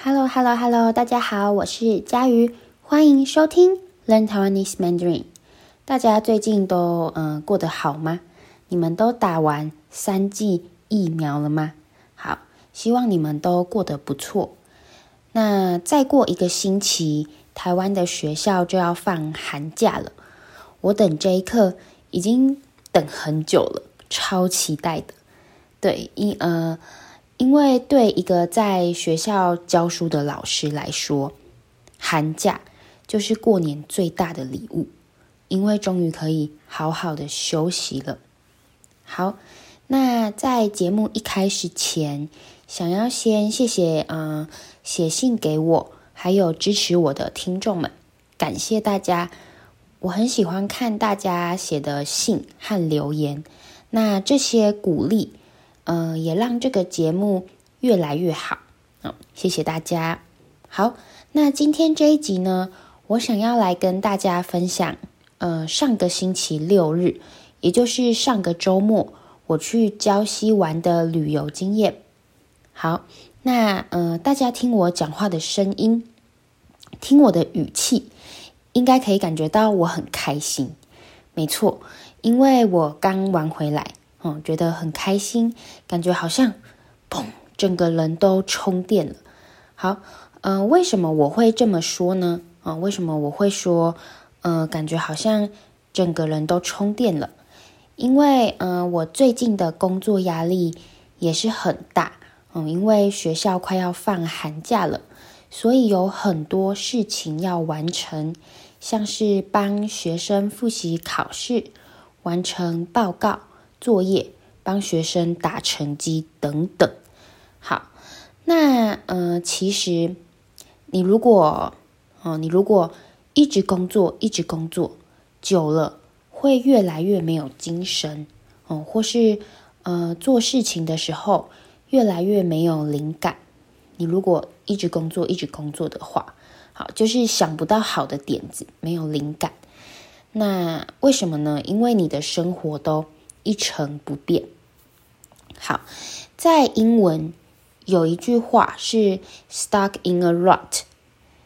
Hello，Hello，Hello，大家好，我是佳瑜，欢迎收听 Learn Taiwanese Mandarin。大家最近都嗯、过得好吗？你们都打完三剂疫苗了吗？好，希望你们都过得不错。那再过一个星期，台湾的学校就要放寒假了。我等这一刻已经等很久了，超期待的。对，一呃。因为对一个在学校教书的老师来说，寒假就是过年最大的礼物，因为终于可以好好的休息了。好，那在节目一开始前，想要先谢谢嗯写信给我还有支持我的听众们，感谢大家，我很喜欢看大家写的信和留言，那这些鼓励。嗯、也让这个节目越来越好。嗯，谢谢大家。好，那今天这一集呢，我想要来跟大家分享，呃，上个星期六日，也就是上个周末，我去礁溪玩的旅游经验。好，那呃，大家听我讲话的声音，听我的语气，应该可以感觉到我很开心。没错，因为我刚玩回来。嗯，觉得很开心，感觉好像，砰，整个人都充电了。好，嗯、为什么我会这么说呢？啊、为什么我会说，呃，感觉好像整个人都充电了？因为，嗯、我最近的工作压力也是很大，嗯、因为学校快要放寒假了，所以有很多事情要完成，像是帮学生复习考试、完成报告。作业，帮学生打成绩等等。好，那呃，其实你如果哦、你如果一直工作，一直工作久了，会越来越没有精神哦、或是呃，做事情的时候越来越没有灵感。你如果一直工作，一直工作的话，好，就是想不到好的点子，没有灵感。那为什么呢？因为你的生活都。一成不变。好，在英文有一句话是 “stuck in a rut”。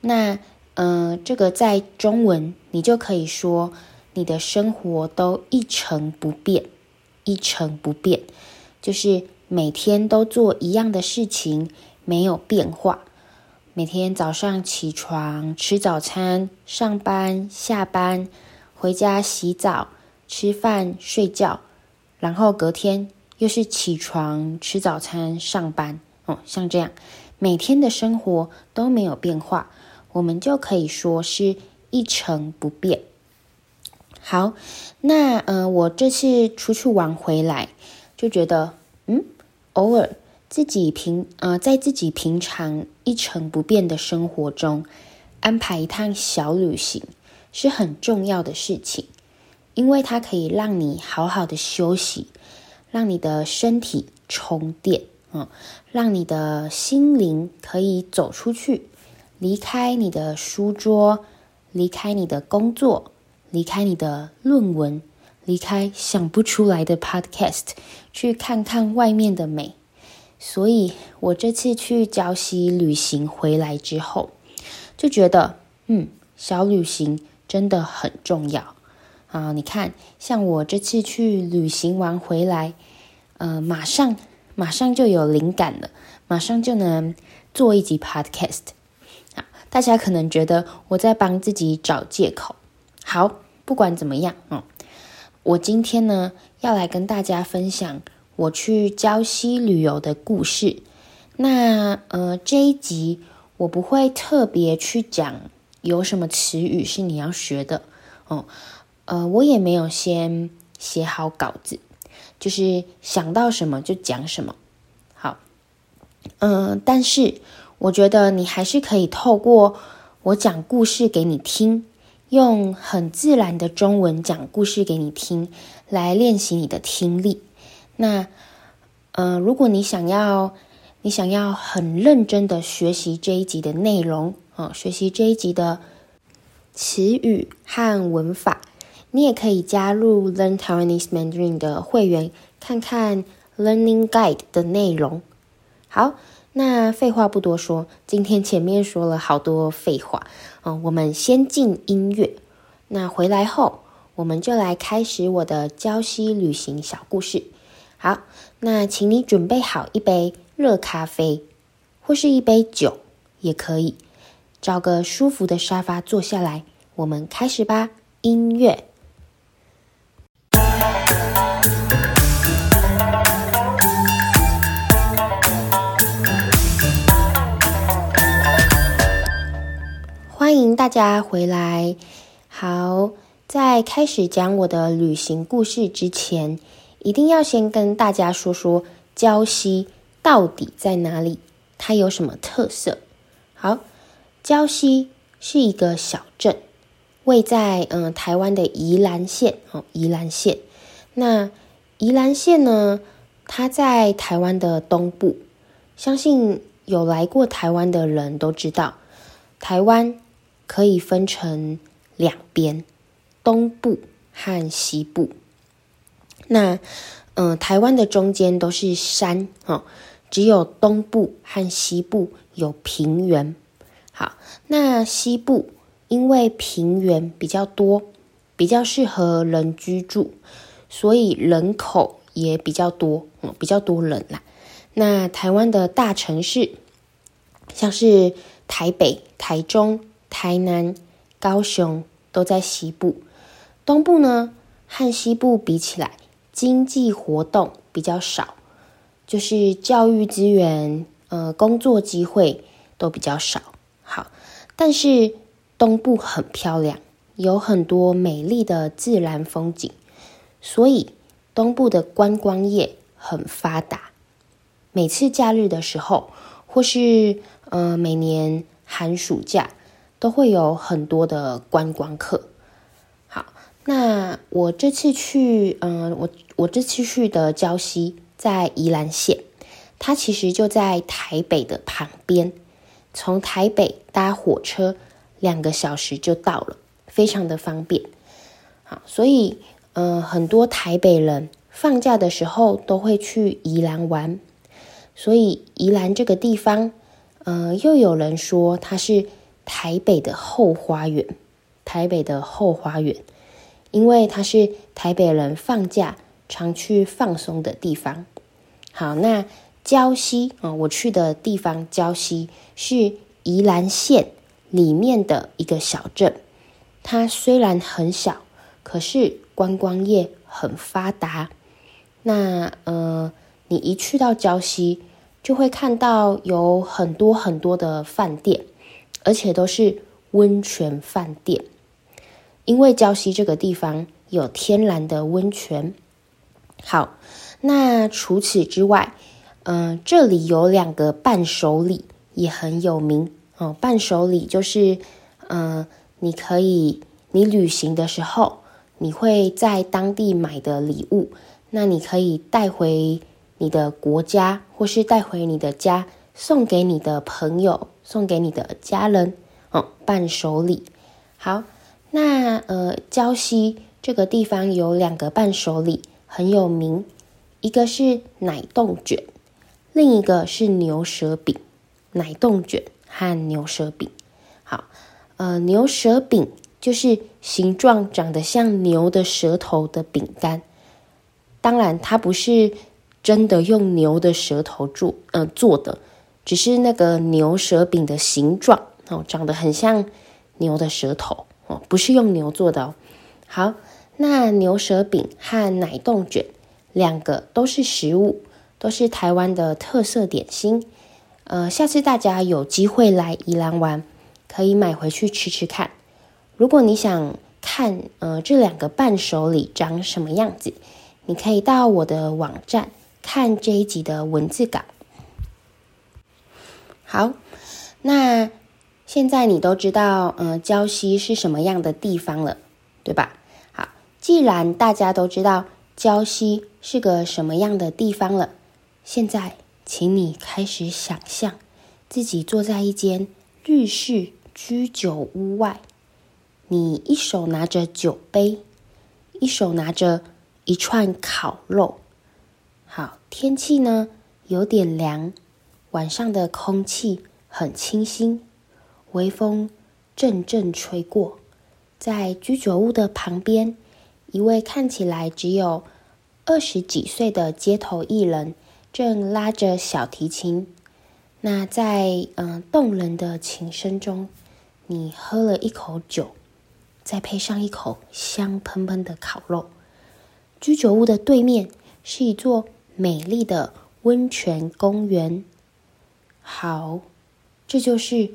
那，呃，这个在中文你就可以说你的生活都一成不变，一成不变，就是每天都做一样的事情，没有变化。每天早上起床吃早餐，上班下班，回家洗澡，吃饭睡觉。然后隔天又是起床吃早餐上班哦，像这样每天的生活都没有变化，我们就可以说是一成不变。好，那呃，我这次出去玩回来就觉得，嗯，偶尔自己平呃，在自己平常一成不变的生活中安排一趟小旅行是很重要的事情。因为它可以让你好好的休息，让你的身体充电，嗯，让你的心灵可以走出去，离开你的书桌，离开你的工作，离开你的论文，离开想不出来的 podcast，去看看外面的美。所以我这次去礁溪旅行回来之后，就觉得，嗯，小旅行真的很重要。啊，你看，像我这次去旅行完回来，呃，马上马上就有灵感了，马上就能做一集 podcast。啊，大家可能觉得我在帮自己找借口。好，不管怎么样，嗯，我今天呢要来跟大家分享我去礁溪旅游的故事。那呃，这一集我不会特别去讲有什么词语是你要学的，哦。呃，我也没有先写好稿子，就是想到什么就讲什么。好，嗯、但是我觉得你还是可以透过我讲故事给你听，用很自然的中文讲故事给你听，来练习你的听力。那，呃，如果你想要，你想要很认真的学习这一集的内容啊、学习这一集的词语和文法。你也可以加入 Learn Taiwanese Mandarin 的会员，看看 Learning Guide 的内容。好，那废话不多说，今天前面说了好多废话，嗯，我们先进音乐。那回来后，我们就来开始我的礁溪旅行小故事。好，那请你准备好一杯热咖啡，或是一杯酒也可以，找个舒服的沙发坐下来，我们开始吧。音乐。欢迎大家回来。好，在开始讲我的旅行故事之前，一定要先跟大家说说礁溪到底在哪里，它有什么特色。好，礁溪是一个小镇，位在嗯、台湾的宜兰县哦，宜兰县。那宜兰县呢，它在台湾的东部，相信有来过台湾的人都知道，台湾。可以分成两边，东部和西部。那，嗯、呃，台湾的中间都是山哦，只有东部和西部有平原。好，那西部因为平原比较多，比较适合人居住，所以人口也比较多，嗯，比较多人啦。那台湾的大城市，像是台北、台中。台南、高雄都在西部，东部呢和西部比起来，经济活动比较少，就是教育资源、呃工作机会都比较少。好，但是东部很漂亮，有很多美丽的自然风景，所以东部的观光业很发达。每次假日的时候，或是呃每年寒暑假。都会有很多的观光客。好，那我这次去，嗯、我我这次去的礁溪在宜兰县，它其实就在台北的旁边，从台北搭火车两个小时就到了，非常的方便。好，所以，嗯、很多台北人放假的时候都会去宜兰玩，所以宜兰这个地方，呃，又有人说它是。台北的后花园，台北的后花园，因为它是台北人放假常去放松的地方。好，那礁溪啊，我去的地方礁溪是宜兰县里面的一个小镇。它虽然很小，可是观光业很发达。那呃，你一去到礁溪，就会看到有很多很多的饭店。而且都是温泉饭店，因为礁溪这个地方有天然的温泉。好，那除此之外，嗯、这里有两个伴手礼也很有名哦。伴手礼就是，嗯、你可以你旅行的时候，你会在当地买的礼物，那你可以带回你的国家，或是带回你的家，送给你的朋友。送给你的家人哦，伴手礼。好，那呃，礁溪这个地方有两个伴手礼很有名，一个是奶冻卷，另一个是牛舌饼。奶冻卷和牛舌饼，好，呃，牛舌饼就是形状长得像牛的舌头的饼干，当然它不是真的用牛的舌头做，呃，做的。只是那个牛舌饼的形状哦，长得很像牛的舌头哦，不是用牛做的哦。好，那牛舌饼和奶冻卷两个都是食物，都是台湾的特色点心。呃，下次大家有机会来宜兰玩，可以买回去吃吃看。如果你想看呃这两个伴手礼长什么样子，你可以到我的网站看这一集的文字稿。好，那现在你都知道，呃，礁溪是什么样的地方了，对吧？好，既然大家都知道礁溪是个什么样的地方了，现在请你开始想象自己坐在一间日式居酒屋外，你一手拿着酒杯，一手拿着一串烤肉。好，天气呢有点凉。晚上的空气很清新，微风阵阵吹过，在居酒屋的旁边，一位看起来只有二十几岁的街头艺人正拉着小提琴。那在嗯动人的琴声中，你喝了一口酒，再配上一口香喷喷的烤肉。居酒屋的对面是一座美丽的温泉公园。好，这就是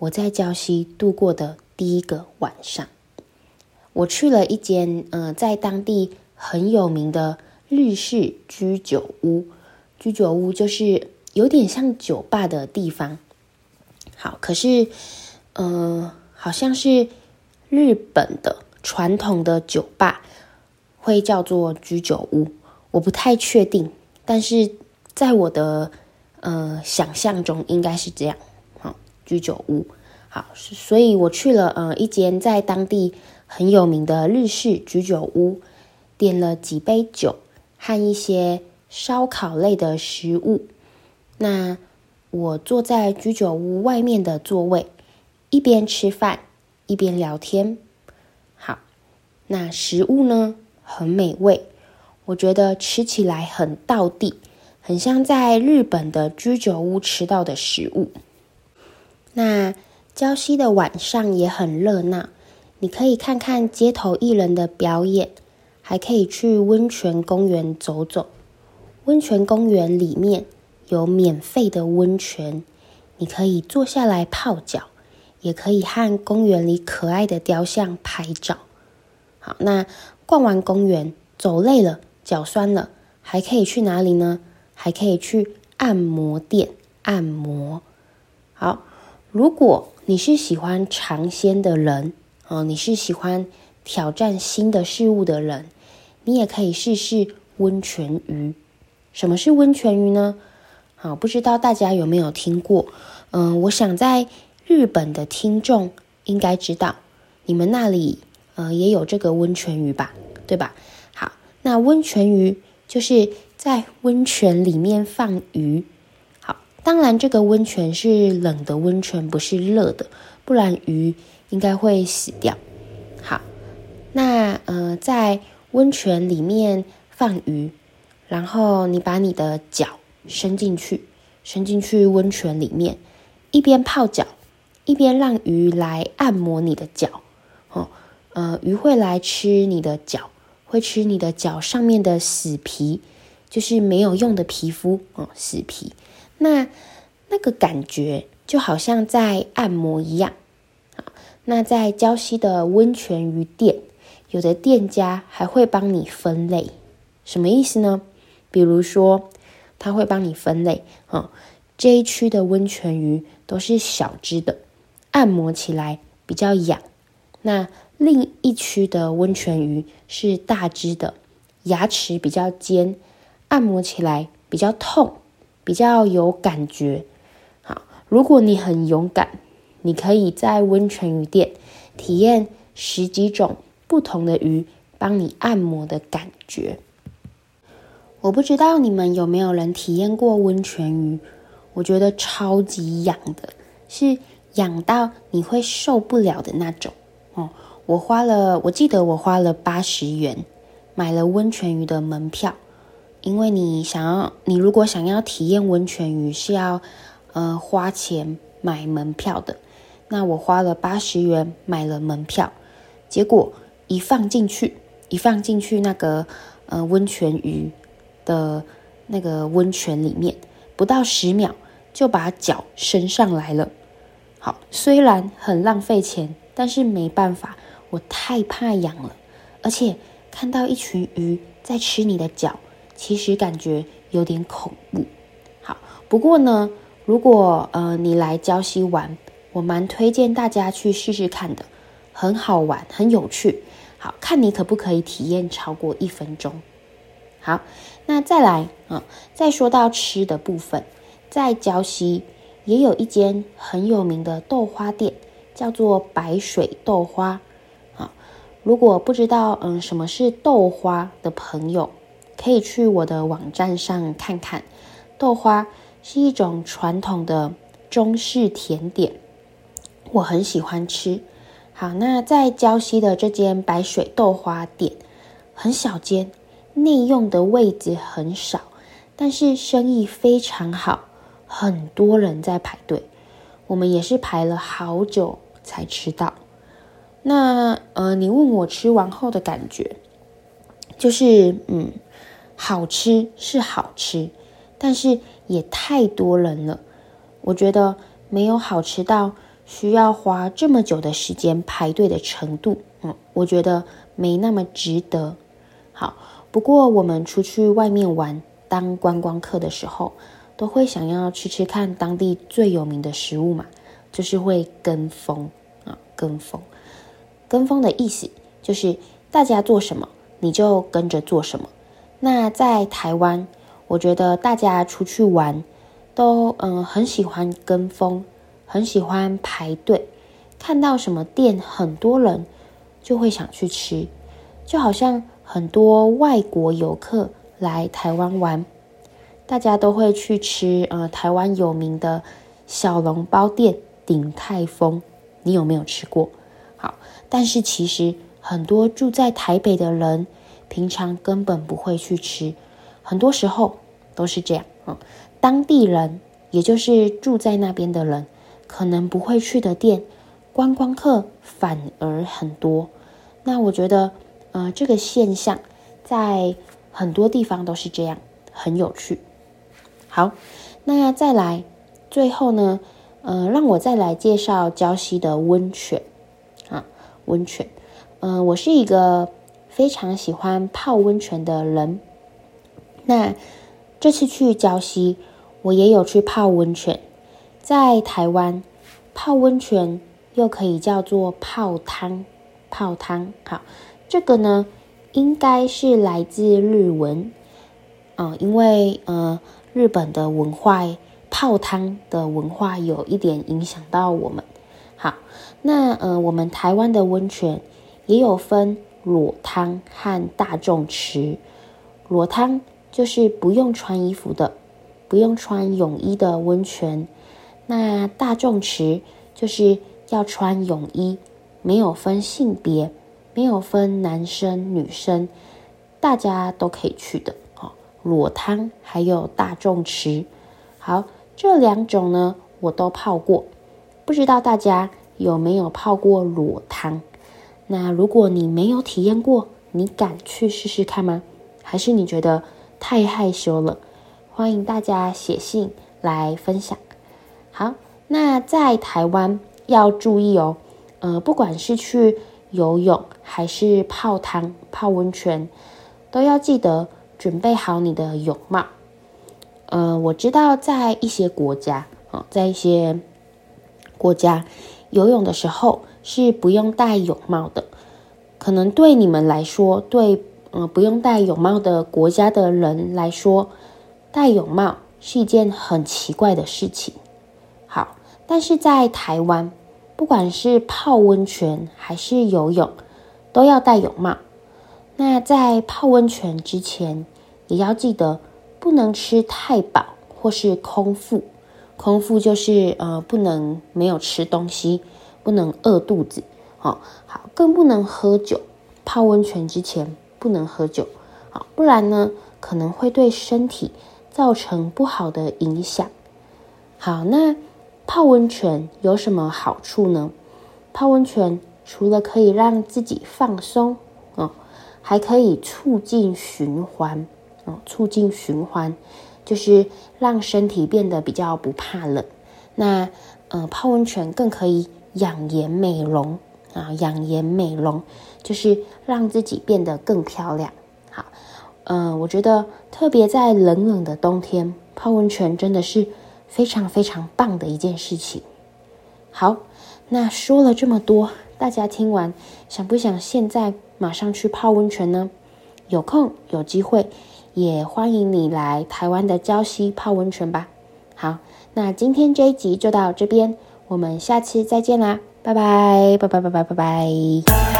我在礁溪度过的第一个晚上。我去了一间呃在当地很有名的日式居酒屋。居酒屋就是。有点像酒吧的地方，好，可是，呃，好像是日本的传统的酒吧会叫做居酒屋，我不太确定，但是在我的呃想象中应该是这样，好，居酒屋，好，所以我去了呃一间在当地很有名的日式居酒屋，点了几杯酒和一些烧烤类的食物。那我坐在居酒屋外面的座位，一边吃饭一边聊天。好，那食物呢，很美味，我觉得吃起来很道地，很像在日本的居酒屋吃到的食物。那礁溪的晚上也很热闹，你可以看看街头艺人的表演，还可以去温泉公园走走。温泉公园里面。有免费的温泉，你可以坐下来泡脚，也可以和公园里可爱的雕像拍照。好，那逛完公园，走累了，脚酸了，还可以去哪里呢？还可以去按摩店按摩。好，如果你是喜欢尝鲜的人，哦，你是喜欢挑战新的事物的人，你也可以试试温泉鱼。什么是温泉鱼呢？好，不知道大家有没有听过？嗯，我想在日本的听众应该知道，你们那里呃也有这个温泉鱼吧？对吧？好，那温泉鱼就是在温泉里面放鱼。好，当然这个温泉是冷的温泉，不是热的，不然鱼应该会死掉。好，那呃在温泉里面放鱼，然后你把你的脚。伸进去，伸进去温泉里面，一边泡脚，一边让鱼来按摩你的脚。哦，呃，鱼会来吃你的脚，会吃你的脚上面的死皮，就是没有用的皮肤哦，死皮。那那个感觉就好像在按摩一样。那在礁溪的温泉鱼店，有的店家还会帮你分类，什么意思呢？比如说。他会帮你分类，哦，这一区的温泉鱼都是小只的，按摩起来比较痒；那另一区的温泉鱼是大只的，牙齿比较尖，按摩起来比较痛，比较有感觉。好，如果你很勇敢，你可以在温泉鱼店体验十几种不同的鱼帮你按摩的感觉。我不知道你们有没有人体验过温泉鱼，我觉得超级痒的，是痒到你会受不了的那种哦。我花了，我记得我花了八十元买了温泉鱼的门票，因为你想要，你如果想要体验温泉鱼是要呃花钱买门票的。那我花了八十元买了门票，结果一放进去，一放进去那个呃温泉鱼。的那个温泉里面，不到十秒就把脚伸上来了。好，虽然很浪费钱，但是没办法，我太怕痒了。而且看到一群鱼在吃你的脚，其实感觉有点恐怖。好，不过呢，如果呃你来礁溪玩，我蛮推荐大家去试试看的，很好玩，很有趣。好，看你可不可以体验超过一分钟。好。那再来啊，再说到吃的部分，在礁溪也有一间很有名的豆花店，叫做白水豆花。啊，如果不知道嗯什么是豆花的朋友，可以去我的网站上看看。豆花是一种传统的中式甜点，我很喜欢吃。好，那在礁溪的这间白水豆花店，很小间，内用的位置很少，但是生意非常好，很多人在排队。我们也是排了好久才吃到。那呃，你问我吃完后的感觉，就是嗯，好吃是好吃，但是也太多人了，我觉得没有好吃到。需要花这么久的时间排队的程度，嗯，我觉得没那么值得。好，不过我们出去外面玩当观光客的时候，都会想要吃吃看当地最有名的食物嘛，就是会跟风啊，跟风。跟风的意思就是大家做什么你就跟着做什么。那在台湾，我觉得大家出去玩都嗯很喜欢跟风。很喜欢排队，看到什么店很多人，就会想去吃，就好像很多外国游客来台湾玩，大家都会去吃呃台湾有名的小笼包店鼎泰丰，你有没有吃过？好，但是其实很多住在台北的人，平常根本不会去吃，很多时候都是这样，嗯，当地人也就是住在那边的人。可能不会去的店，观光客反而很多。那我觉得，呃，这个现象在很多地方都是这样，很有趣。好，那再来，最后呢，呃，让我再来介绍礁溪的温泉啊，温泉。嗯、呃，我是一个非常喜欢泡温泉的人。那这次去礁溪，我也有去泡温泉。在台湾泡温泉又可以叫做泡汤，泡汤。好，这个呢应该是来自日文，啊、因为呃日本的文化泡汤的文化有一点影响到我们。好，那呃我们台湾的温泉也有分裸汤和大众池，裸汤就是不用穿衣服的，不用穿泳衣的温泉。那大众池就是要穿泳衣，没有分性别，没有分男生女生，大家都可以去的。哦，裸汤还有大众池，好，这两种呢我都泡过，不知道大家有没有泡过裸汤？那如果你没有体验过，你敢去试试看吗？还是你觉得太害羞了？欢迎大家写信来分享。好，那在台湾要注意哦，呃，不管是去游泳还是泡汤、泡温泉，都要记得准备好你的泳帽。呃，我知道在一些国家啊，在一些国家游泳的时候是不用戴泳帽的，可能对你们来说，对呃不用戴泳帽的国家的人来说，戴泳帽是一件很奇怪的事情。好，但是在台湾，不管是泡温泉还是游泳，都要戴泳帽。那在泡温泉之前，也要记得不能吃太饱或是空腹。空腹就是呃，不能没有吃东西，不能饿肚子。哦，好，更不能喝酒。泡温泉之前不能喝酒，好，不然呢，可能会对身体造成不好的影响。好，那。泡温泉有什么好处呢？泡温泉除了可以让自己放松，哦，还可以促进循环，哦，促进循环就是让身体变得比较不怕冷。那，呃，泡温泉更可以养颜美容啊，养颜美容就是让自己变得更漂亮。好，呃，我觉得特别在冷冷的冬天，泡温泉真的是。非常非常棒的一件事情。好，那说了这么多，大家听完想不想现在马上去泡温泉呢？有空有机会，也欢迎你来台湾的礁溪泡温泉吧。好，那今天这一集就到这边，我们下期再见啦拜拜拜拜拜拜拜拜。